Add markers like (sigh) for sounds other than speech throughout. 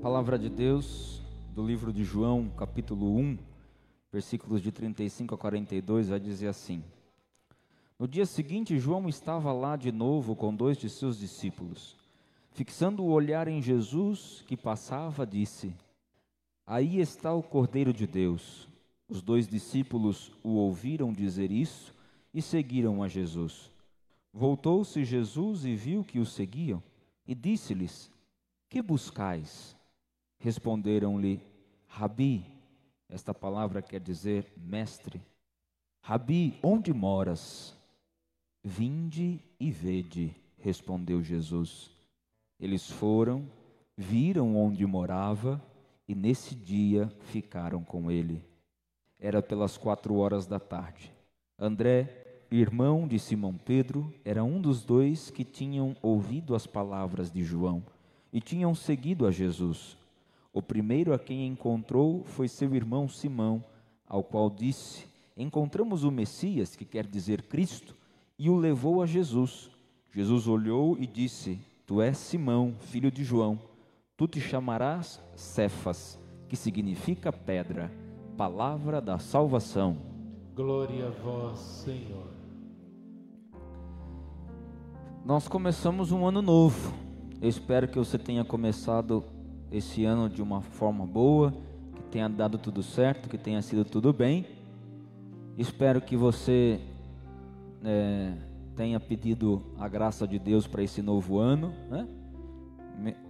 Palavra de Deus do livro de João, capítulo 1, versículos de 35 a 42, vai dizer assim: No dia seguinte, João estava lá de novo com dois de seus discípulos. Fixando o olhar em Jesus que passava, disse: Aí está o Cordeiro de Deus. Os dois discípulos o ouviram dizer isso e seguiram a Jesus. Voltou-se Jesus e viu que o seguiam e disse-lhes: Que buscais? Responderam-lhe: Rabi, esta palavra quer dizer mestre. Rabi, onde moras? Vinde e vede, respondeu Jesus. Eles foram, viram onde morava e nesse dia ficaram com ele. Era pelas quatro horas da tarde. André, irmão de Simão Pedro, era um dos dois que tinham ouvido as palavras de João e tinham seguido a Jesus. O primeiro a quem encontrou foi seu irmão Simão, ao qual disse: Encontramos o Messias, que quer dizer Cristo, e o levou a Jesus. Jesus olhou e disse: Tu és Simão, filho de João. Tu te chamarás Cefas, que significa pedra palavra da salvação. Glória a vós, Senhor. Nós começamos um ano novo. Eu espero que você tenha começado esse ano de uma forma boa, que tenha dado tudo certo, que tenha sido tudo bem. Espero que você é, tenha pedido a graça de Deus para esse novo ano, né?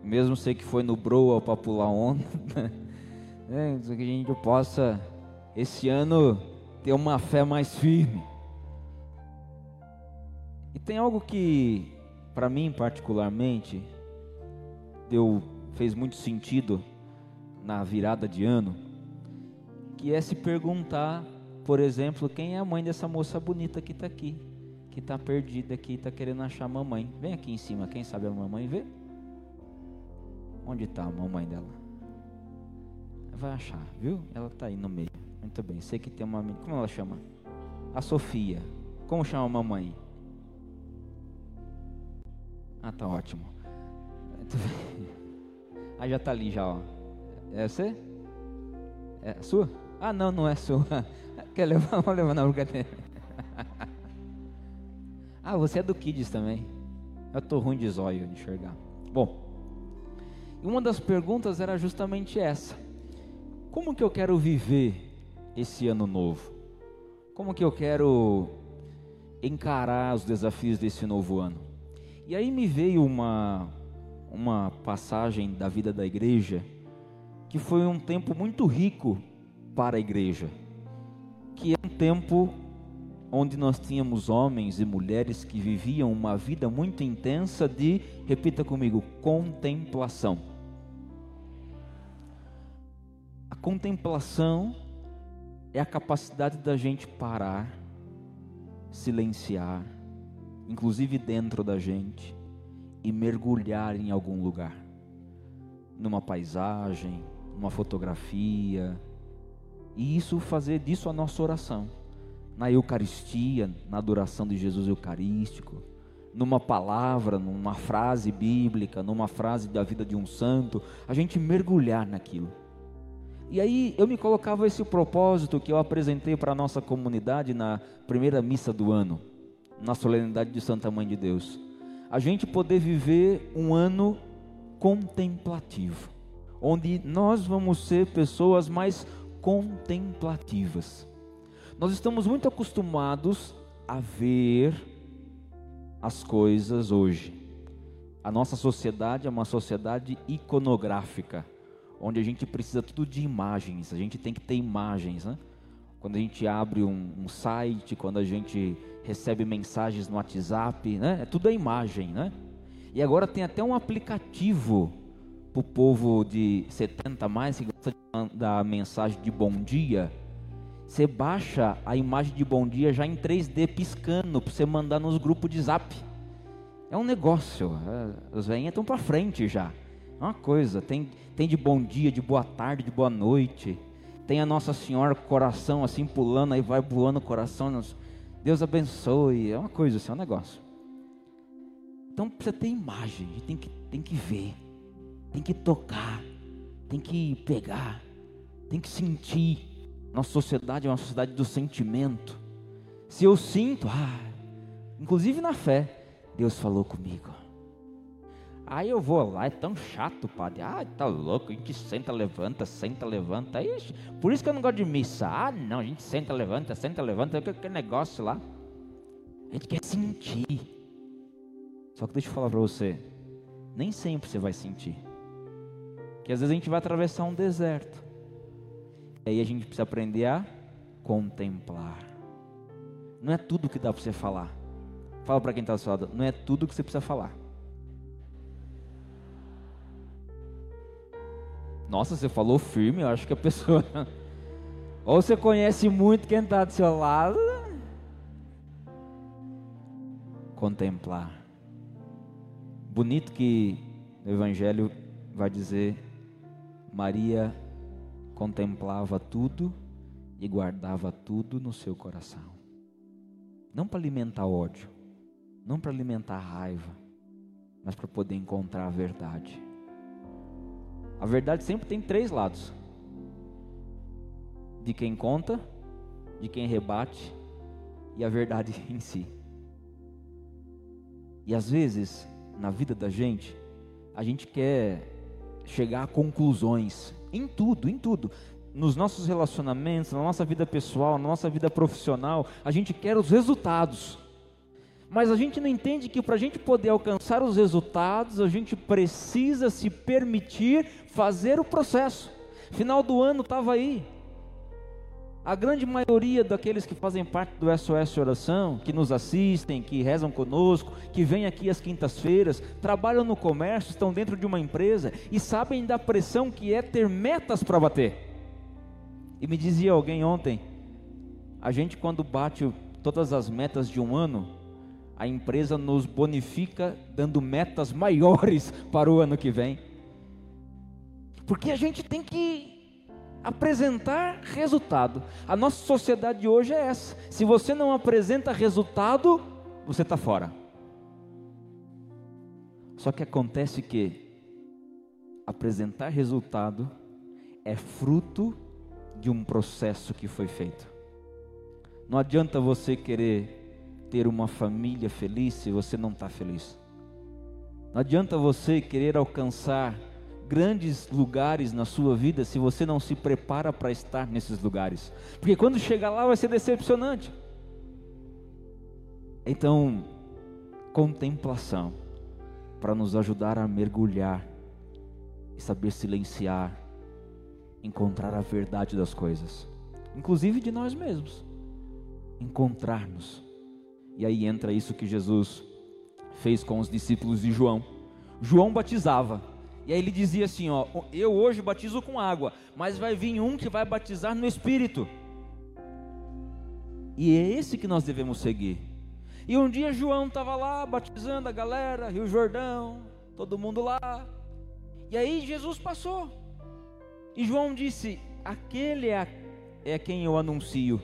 Mesmo sei que foi no Broa para pular onda, (laughs) né? que a gente possa esse ano ter uma fé mais firme. E tem algo que para mim particularmente deu fez muito sentido na virada de ano, que é se perguntar, por exemplo, quem é a mãe dessa moça bonita que está aqui, que está perdida aqui, está querendo achar a mamãe. Vem aqui em cima, quem sabe a mamãe vê? Onde está a mamãe dela? Vai achar, viu? Ela está aí no meio. Muito bem. Sei que tem uma. Como ela chama? A Sofia. Como chama a mamãe? Ah, tá ótimo. Muito bem. Ah, já está ali já, ó. É você? É sua? Ah, não, não é sua. (laughs) Quer levar? Vou levar na brincadeira. (laughs) Ah, você é do Kids também. Eu tô ruim de zóio de enxergar. Bom, uma das perguntas era justamente essa. Como que eu quero viver esse ano novo? Como que eu quero encarar os desafios desse novo ano? E aí me veio uma uma passagem da vida da igreja que foi um tempo muito rico para a igreja, que é um tempo onde nós tínhamos homens e mulheres que viviam uma vida muito intensa de, repita comigo, contemplação. A contemplação é a capacidade da gente parar, silenciar, inclusive dentro da gente, e mergulhar em algum lugar, numa paisagem, numa fotografia, e isso fazer disso a nossa oração. Na Eucaristia, na adoração de Jesus Eucarístico, numa palavra, numa frase bíblica, numa frase da vida de um santo, a gente mergulhar naquilo. E aí eu me colocava esse propósito que eu apresentei para a nossa comunidade na primeira missa do ano, na solenidade de Santa Mãe de Deus. A gente poder viver um ano contemplativo, onde nós vamos ser pessoas mais contemplativas. Nós estamos muito acostumados a ver as coisas hoje. A nossa sociedade é uma sociedade iconográfica, onde a gente precisa tudo de imagens, a gente tem que ter imagens, né? Quando a gente abre um, um site, quando a gente recebe mensagens no WhatsApp, né? É tudo a imagem, né? E agora tem até um aplicativo para o povo de 70 mais que gosta de mandar mensagem de bom dia você baixa a imagem de bom dia já em 3D piscando para você mandar nos grupos de zap. É um negócio. É, os velhinhos estão para frente já. É uma coisa. Tem, tem de bom dia, de boa tarde, de boa noite. Tem a Nossa Senhora coração assim pulando, aí vai voando o coração. Deus abençoe. É uma coisa assim, é um negócio. Então precisa ter imagem, tem que, tem que ver, tem que tocar, tem que pegar, tem que sentir. Nossa sociedade é uma sociedade do sentimento. Se eu sinto, ah, inclusive na fé, Deus falou comigo. Aí eu vou lá, é tão chato, padre. Ah, tá louco, a gente senta, levanta, senta, levanta. Ixi, por isso que eu não gosto de missa. Ah, não, a gente senta, levanta, senta, levanta. Que negócio lá. A gente quer sentir. Só que deixa eu falar para você, nem sempre você vai sentir. Porque às vezes a gente vai atravessar um deserto. Aí a gente precisa aprender a contemplar. Não é tudo que dá para você falar. Fala para quem está ao seu lado, não é tudo que você precisa falar. Nossa, você falou firme, eu acho que a pessoa. (laughs) Ou você conhece muito quem está do seu lado. Contemplar. Bonito que o Evangelho vai dizer: Maria contemplava tudo e guardava tudo no seu coração. Não para alimentar ódio, não para alimentar raiva, mas para poder encontrar a verdade. A verdade sempre tem três lados: de quem conta, de quem rebate e a verdade (laughs) em si. E às vezes, na vida da gente, a gente quer chegar a conclusões em tudo, em tudo. Nos nossos relacionamentos, na nossa vida pessoal, na nossa vida profissional, a gente quer os resultados. Mas a gente não entende que para a gente poder alcançar os resultados, a gente precisa se permitir fazer o processo. Final do ano estava aí. A grande maioria daqueles que fazem parte do SOS Oração, que nos assistem, que rezam conosco, que vêm aqui às quintas-feiras, trabalham no comércio, estão dentro de uma empresa e sabem da pressão que é ter metas para bater. E me dizia alguém ontem, a gente quando bate todas as metas de um ano, a empresa nos bonifica dando metas maiores (laughs) para o ano que vem. Porque a gente tem que apresentar resultado. A nossa sociedade de hoje é essa. Se você não apresenta resultado, você está fora. Só que acontece que apresentar resultado é fruto de um processo que foi feito. Não adianta você querer ter uma família feliz se você não está feliz. Não adianta você querer alcançar grandes lugares na sua vida se você não se prepara para estar nesses lugares. Porque quando chegar lá vai ser decepcionante. Então, contemplação para nos ajudar a mergulhar e saber silenciar, encontrar a verdade das coisas, inclusive de nós mesmos. encontrar-nos. E aí entra isso que Jesus fez com os discípulos de João. João batizava. E aí ele dizia assim, ó, eu hoje batizo com água, mas vai vir um que vai batizar no Espírito. E é esse que nós devemos seguir. E um dia João estava lá batizando a galera, Rio Jordão, todo mundo lá. E aí Jesus passou. E João disse: Aquele é, é quem eu anuncio,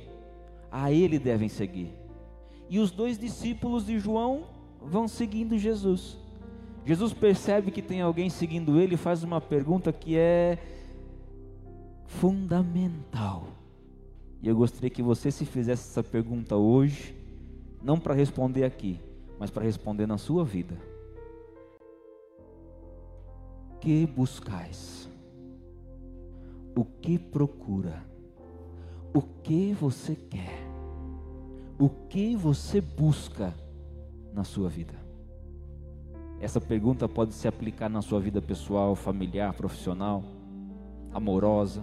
a ele devem seguir. E os dois discípulos de João vão seguindo Jesus. Jesus percebe que tem alguém seguindo ele e faz uma pergunta que é fundamental. E eu gostaria que você se fizesse essa pergunta hoje não para responder aqui, mas para responder na sua vida. Que buscais? O que procura? O que você quer? O que você busca na sua vida? Essa pergunta pode se aplicar na sua vida pessoal, familiar, profissional, amorosa.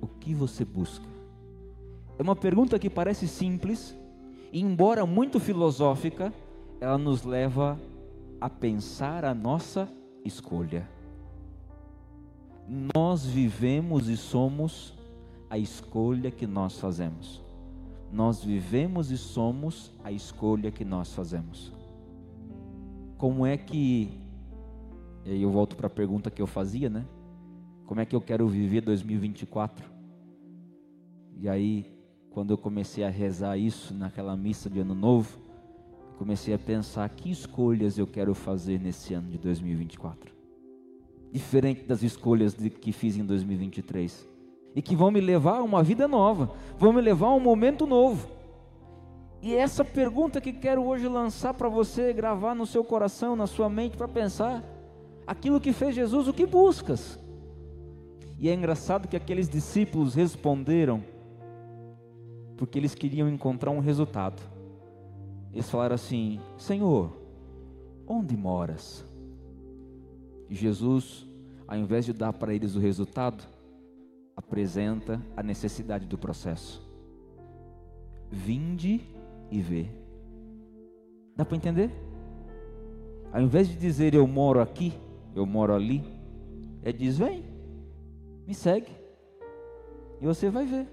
O que você busca? É uma pergunta que parece simples, embora muito filosófica, ela nos leva a pensar a nossa escolha. Nós vivemos e somos a escolha que nós fazemos. Nós vivemos e somos a escolha que nós fazemos. Como é que. E aí eu volto para a pergunta que eu fazia, né? Como é que eu quero viver 2024? E aí quando eu comecei a rezar isso naquela missa de Ano Novo, comecei a pensar que escolhas eu quero fazer nesse ano de 2024. Diferente das escolhas que fiz em 2023. E que vão me levar a uma vida nova, vão me levar a um momento novo. E essa pergunta que quero hoje lançar para você, gravar no seu coração, na sua mente, para pensar: aquilo que fez Jesus, o que buscas? E é engraçado que aqueles discípulos responderam porque eles queriam encontrar um resultado. Eles falaram assim: Senhor, onde moras? E Jesus, ao invés de dar para eles o resultado, apresenta a necessidade do processo. Vinde e vê. Dá para entender? Ao invés de dizer eu moro aqui, eu moro ali, é diz: vem, me segue, e você vai ver.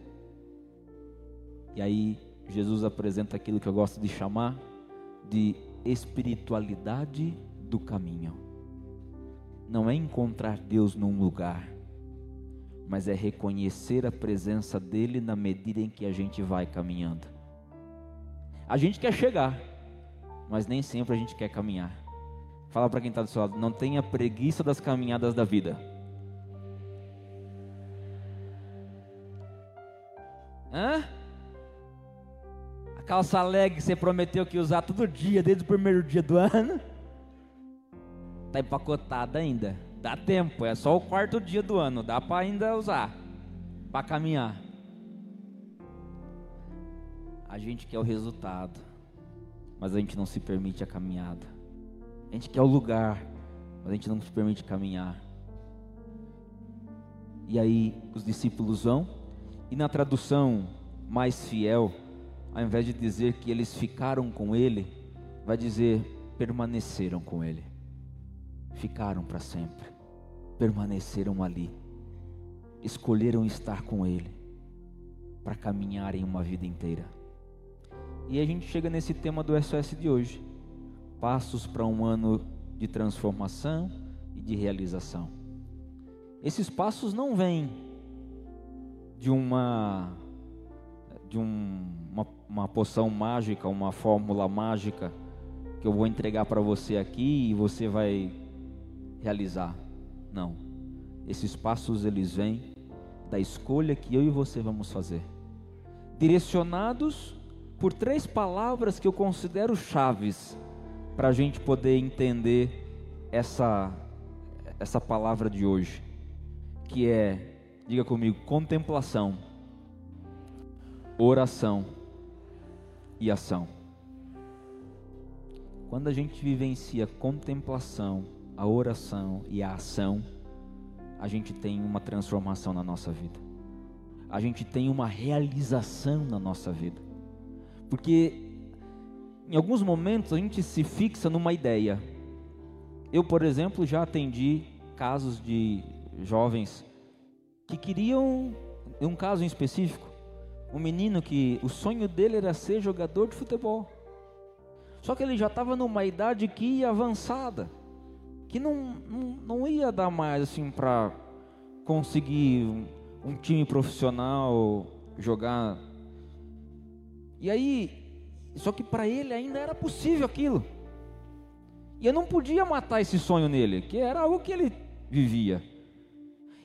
E aí Jesus apresenta aquilo que eu gosto de chamar de espiritualidade do caminho. Não é encontrar Deus num lugar, mas é reconhecer a presença dele na medida em que a gente vai caminhando. A gente quer chegar, mas nem sempre a gente quer caminhar. Fala para quem está do seu lado, não tenha preguiça das caminhadas da vida. Hã? calça leg que você prometeu que ia usar todo dia, desde o primeiro dia do ano. Tá empacotada ainda. Dá tempo, é só o quarto dia do ano, dá para ainda usar, para caminhar. A gente quer o resultado, mas a gente não se permite a caminhada. A gente quer o lugar, mas a gente não se permite caminhar. E aí os discípulos vão, e na tradução mais fiel, ao invés de dizer que eles ficaram com ele, vai dizer permaneceram com ele. Ficaram para sempre. Permaneceram ali. Escolheram estar com ele para caminharem uma vida inteira. E a gente chega nesse tema do SOS de hoje. Passos para um ano de transformação e de realização. Esses passos não vêm de uma de um, uma, uma poção mágica, uma fórmula mágica que eu vou entregar para você aqui e você vai realizar. Não. Esses passos eles vêm da escolha que eu e você vamos fazer. Direcionados por três palavras que eu considero chaves para a gente poder entender essa essa palavra de hoje, que é, diga comigo, contemplação oração e ação. Quando a gente vivencia contemplação, a oração e a ação, a gente tem uma transformação na nossa vida. A gente tem uma realização na nossa vida. Porque em alguns momentos a gente se fixa numa ideia. Eu, por exemplo, já atendi casos de jovens que queriam, um caso em específico, um menino que o sonho dele era ser jogador de futebol. Só que ele já estava numa idade que ia avançada, que não, não, não ia dar mais assim para conseguir um, um time profissional jogar. E aí, só que para ele ainda era possível aquilo. E eu não podia matar esse sonho nele, que era algo que ele vivia.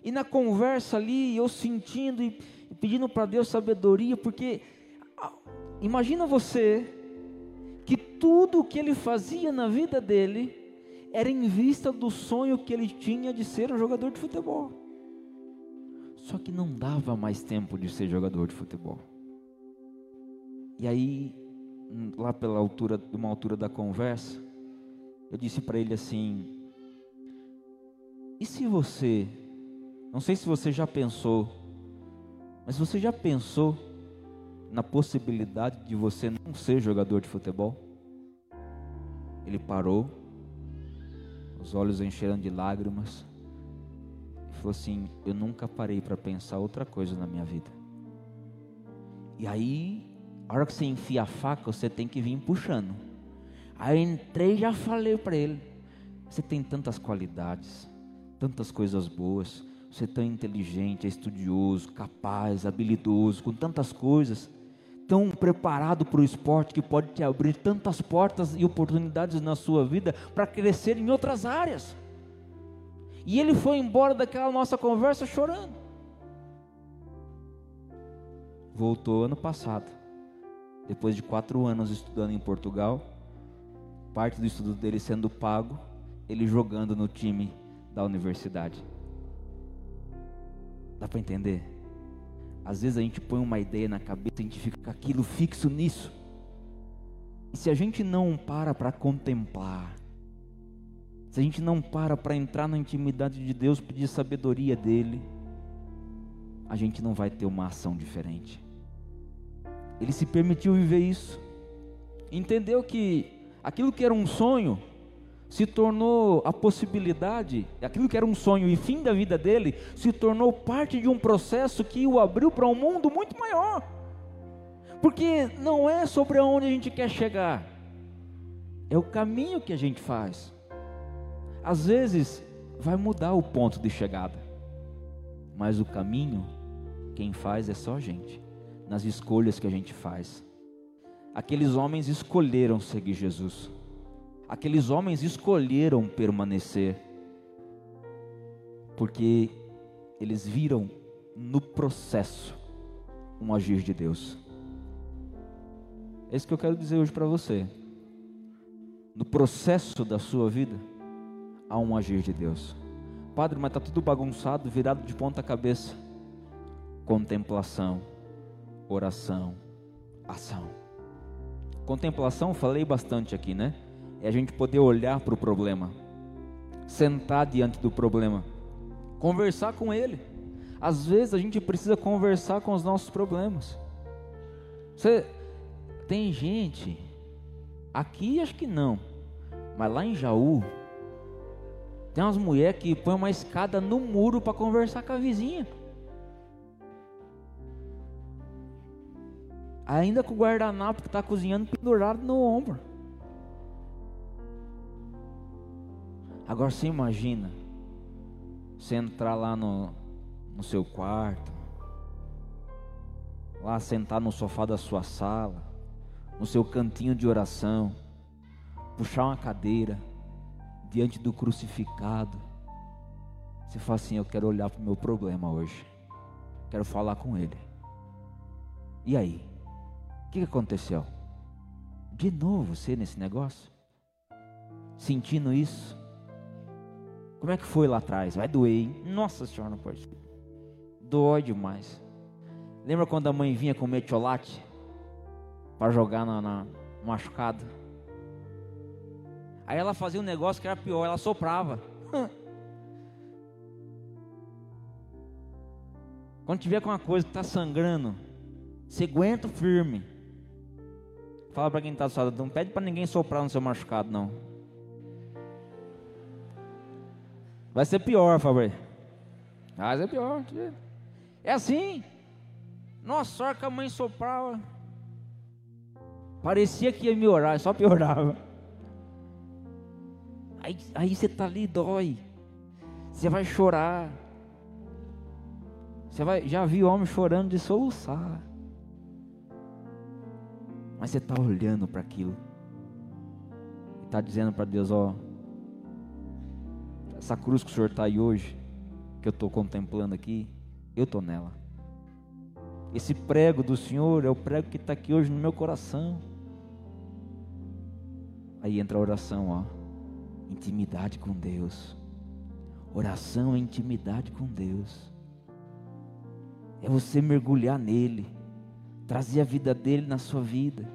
E na conversa ali, eu sentindo e pedindo para Deus sabedoria, porque imagina você que tudo o que ele fazia na vida dele era em vista do sonho que ele tinha de ser um jogador de futebol. Só que não dava mais tempo de ser jogador de futebol. E aí, lá pela altura, uma altura da conversa, eu disse para ele assim: E se você, não sei se você já pensou, mas você já pensou na possibilidade de você não ser jogador de futebol? Ele parou, os olhos encheram de lágrimas e falou assim: Eu nunca parei para pensar outra coisa na minha vida. E aí, a hora que você enfia a faca, você tem que vir puxando. Aí eu entrei e já falei para ele: Você tem tantas qualidades, tantas coisas boas. Você é tão inteligente, é estudioso, capaz, habilidoso, com tantas coisas tão preparado para o esporte que pode te abrir tantas portas e oportunidades na sua vida para crescer em outras áreas. E ele foi embora daquela nossa conversa chorando. Voltou ano passado, depois de quatro anos estudando em Portugal, parte do estudo dele sendo pago, ele jogando no time da universidade. Dá para entender? Às vezes a gente põe uma ideia na cabeça, a gente fica aquilo fixo nisso. E se a gente não para para contemplar, se a gente não para para entrar na intimidade de Deus, pedir sabedoria dele, a gente não vai ter uma ação diferente. Ele se permitiu viver isso, entendeu que aquilo que era um sonho, se tornou a possibilidade, aquilo que era um sonho e fim da vida dele, se tornou parte de um processo que o abriu para um mundo muito maior. Porque não é sobre aonde a gente quer chegar, é o caminho que a gente faz. Às vezes vai mudar o ponto de chegada, mas o caminho, quem faz é só a gente, nas escolhas que a gente faz. Aqueles homens escolheram seguir Jesus aqueles homens escolheram permanecer, porque eles viram no processo um agir de Deus. É isso que eu quero dizer hoje para você. No processo da sua vida, há um agir de Deus. Padre, mas está tudo bagunçado, virado de ponta cabeça. Contemplação, oração, ação. Contemplação, falei bastante aqui, né? É a gente poder olhar para o problema, sentar diante do problema, conversar com ele. Às vezes a gente precisa conversar com os nossos problemas. Você tem gente aqui acho que não, mas lá em Jaú tem umas mulheres que põem uma escada no muro para conversar com a vizinha. Ainda com o guardanapo que está cozinhando pendurado no ombro. Agora você imagina você entrar lá no, no seu quarto, lá sentar no sofá da sua sala, no seu cantinho de oração, puxar uma cadeira diante do crucificado. Você fala assim: Eu quero olhar para o meu problema hoje, quero falar com ele. E aí? O que aconteceu? De novo você nesse negócio? Sentindo isso? Como é que foi lá atrás? Vai doer, hein? Nossa senhora, não pode. Dói demais. Lembra quando a mãe vinha com metiolate para jogar na, na machucado? Aí ela fazia um negócio que era pior, ela soprava. (laughs) Quando tiver com uma coisa que está sangrando, você aguenta firme. Fala para quem está do não pede para ninguém soprar no seu machucado, não. Vai ser pior, Fabrício. Vai ser pior. É assim. Nossa, hora que a mãe soprava. Parecia que ia me orar, só piorava. Aí, aí você está ali, dói. Você vai chorar. Você vai, já viu homem chorando de soluçar. Mas você está olhando para aquilo. Está dizendo para Deus, ó. Essa cruz que o Senhor está aí hoje, que eu estou contemplando aqui, eu estou nela. Esse prego do Senhor é o prego que está aqui hoje no meu coração. Aí entra a oração, ó. Intimidade com Deus. Oração é intimidade com Deus. É você mergulhar nele, trazer a vida dele na sua vida.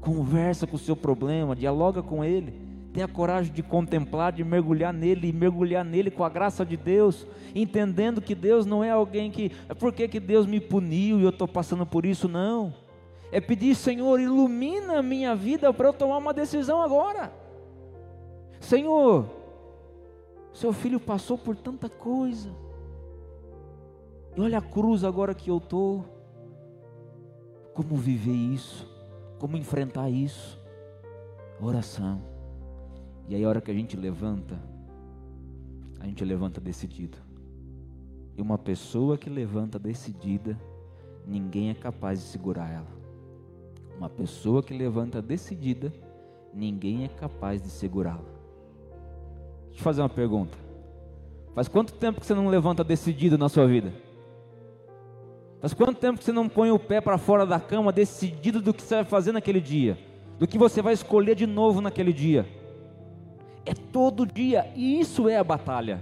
Conversa com o seu problema, dialoga com ele. Tenha coragem de contemplar, de mergulhar nele e mergulhar nele com a graça de Deus, entendendo que Deus não é alguém que, é por que, que Deus me puniu e eu estou passando por isso, não. É pedir, Senhor, ilumina a minha vida para eu tomar uma decisão agora. Senhor, seu filho passou por tanta coisa. E olha a cruz agora que eu estou. Como viver isso? Como enfrentar isso? Oração. E aí a hora que a gente levanta, a gente levanta decidido. E uma pessoa que levanta decidida, ninguém é capaz de segurar ela. Uma pessoa que levanta decidida, ninguém é capaz de segurá-la. Deixa eu fazer uma pergunta. Faz quanto tempo que você não levanta decidido na sua vida? Faz quanto tempo que você não põe o pé para fora da cama decidido do que você vai fazer naquele dia? Do que você vai escolher de novo naquele dia? É todo dia, e isso é a batalha.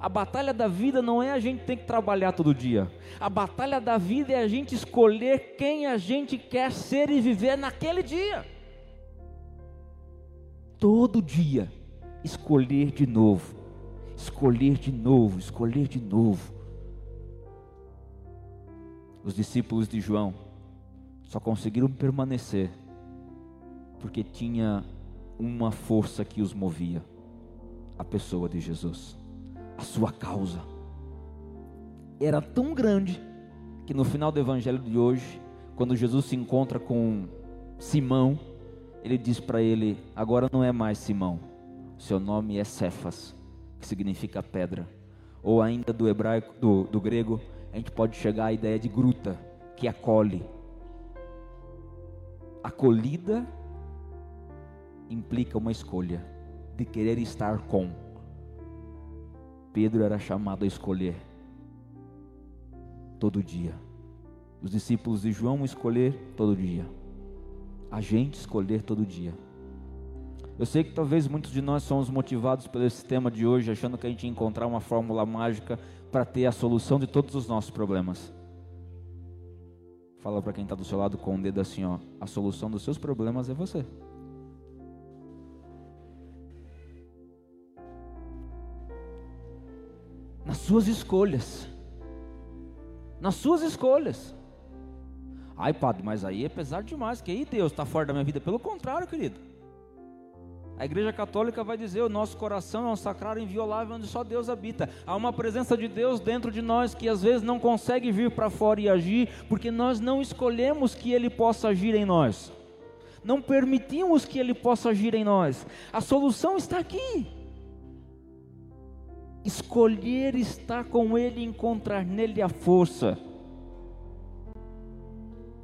A batalha da vida não é a gente ter que trabalhar todo dia. A batalha da vida é a gente escolher quem a gente quer ser e viver naquele dia. Todo dia, escolher de novo, escolher de novo, escolher de novo. Os discípulos de João só conseguiram permanecer porque tinha uma força que os movia a pessoa de Jesus a sua causa. Era tão grande que no final do evangelho de hoje, quando Jesus se encontra com Simão, ele diz para ele: Agora não é mais Simão, seu nome é Cefas, que significa pedra. Ou ainda do hebraico, do, do grego, a gente pode chegar à ideia de gruta, que acolhe. Acolhida implica uma escolha de querer estar com. Pedro era chamado a escolher todo dia. Os discípulos de João escolher todo dia. A gente escolher todo dia. Eu sei que talvez muitos de nós somos motivados pelo esse tema de hoje, achando que a gente ia encontrar uma fórmula mágica para ter a solução de todos os nossos problemas. Fala para quem está do seu lado com o dedo assim, ó, a solução dos seus problemas é você. Suas escolhas. Nas suas escolhas. Ai, padre, mas aí é pesado demais, que aí Deus está fora da minha vida. Pelo contrário, querido. A igreja católica vai dizer: o nosso coração é um sacrário inviolável onde só Deus habita. Há uma presença de Deus dentro de nós que às vezes não consegue vir para fora e agir, porque nós não escolhemos que Ele possa agir em nós. Não permitimos que Ele possa agir em nós. A solução está aqui escolher estar com Ele e encontrar nele a força.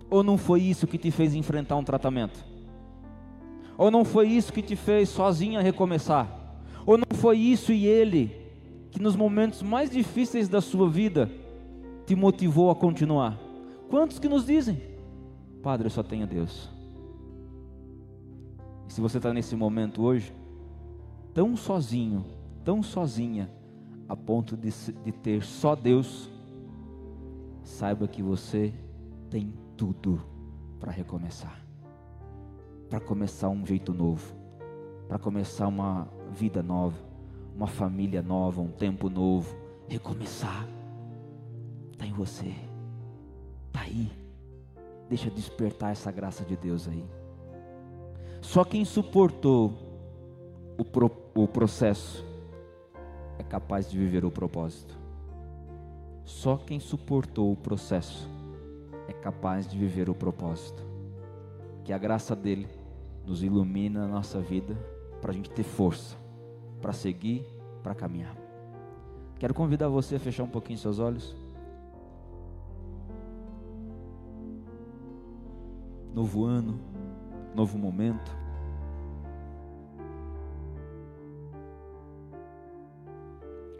Ou não foi isso que te fez enfrentar um tratamento? Ou não foi isso que te fez sozinha recomeçar? Ou não foi isso e Ele que nos momentos mais difíceis da sua vida te motivou a continuar? Quantos que nos dizem, Padre, eu só tenho Deus. E se você está nesse momento hoje, tão sozinho, tão sozinha, a ponto de, de ter só Deus, saiba que você tem tudo para recomeçar, para começar um jeito novo, para começar uma vida nova, uma família nova, um tempo novo, recomeçar. Está em você, está aí. Deixa despertar essa graça de Deus aí. Só quem suportou o, pro, o processo é capaz de viver o propósito. Só quem suportou o processo é capaz de viver o propósito. Que a graça dele nos ilumina a nossa vida para a gente ter força para seguir, para caminhar. Quero convidar você a fechar um pouquinho seus olhos. Novo ano, novo momento.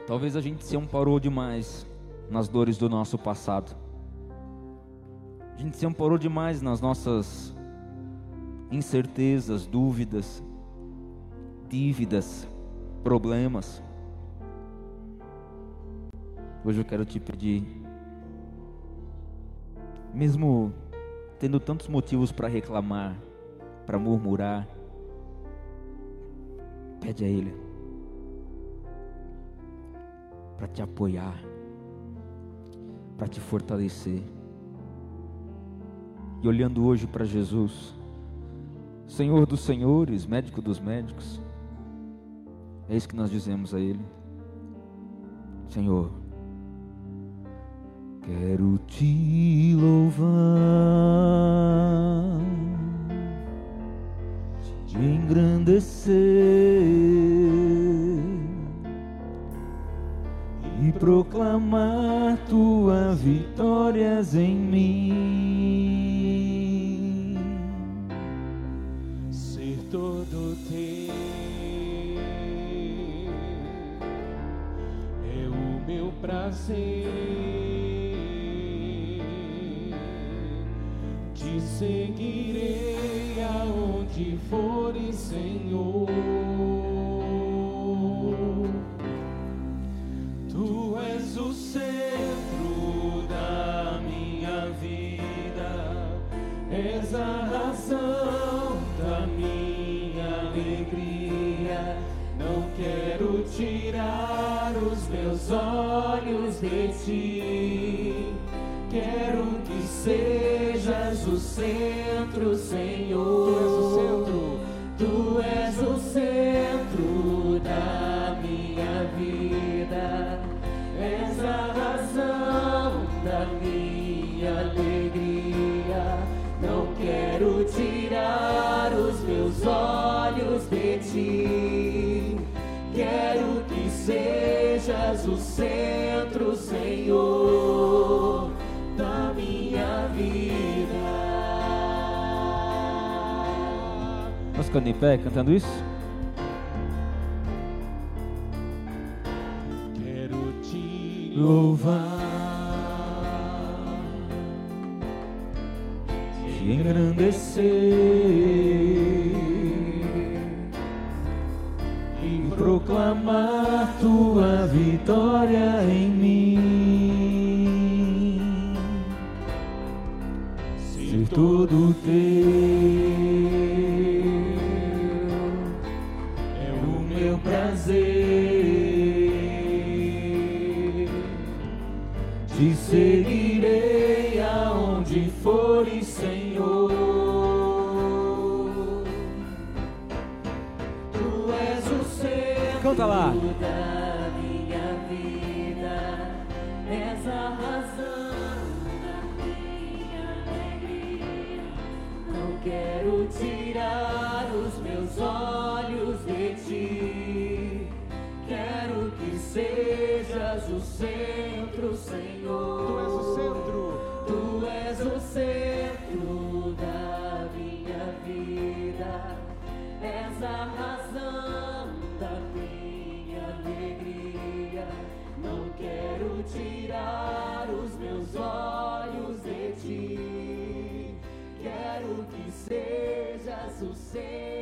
Talvez a gente se amparou demais nas dores do nosso passado. A gente se amparou demais nas nossas incertezas, dúvidas, dívidas, problemas. Hoje eu quero te pedir, mesmo tendo tantos motivos para reclamar, para murmurar, pede a Ele para te apoiar, para te fortalecer. E olhando hoje para Jesus, Senhor dos senhores, médico dos médicos, é isso que nós dizemos a Ele. Senhor, quero te louvar, te engrandecer proclamar tuas vitórias em mim. prazer te seguirei és a razão da minha alegria. Não quero tirar os meus olhos de ti. Quero que sejas o centro, Senhor. Ficando em pé cantando isso? Quero te louvar, Te engrandecer olhos de ti. Quero que sejas o centro, Senhor. Tu és o centro. Tu és o centro da minha vida. És a razão da minha alegria. Não quero tirar os meus olhos de ti. Quero que sejas o centro,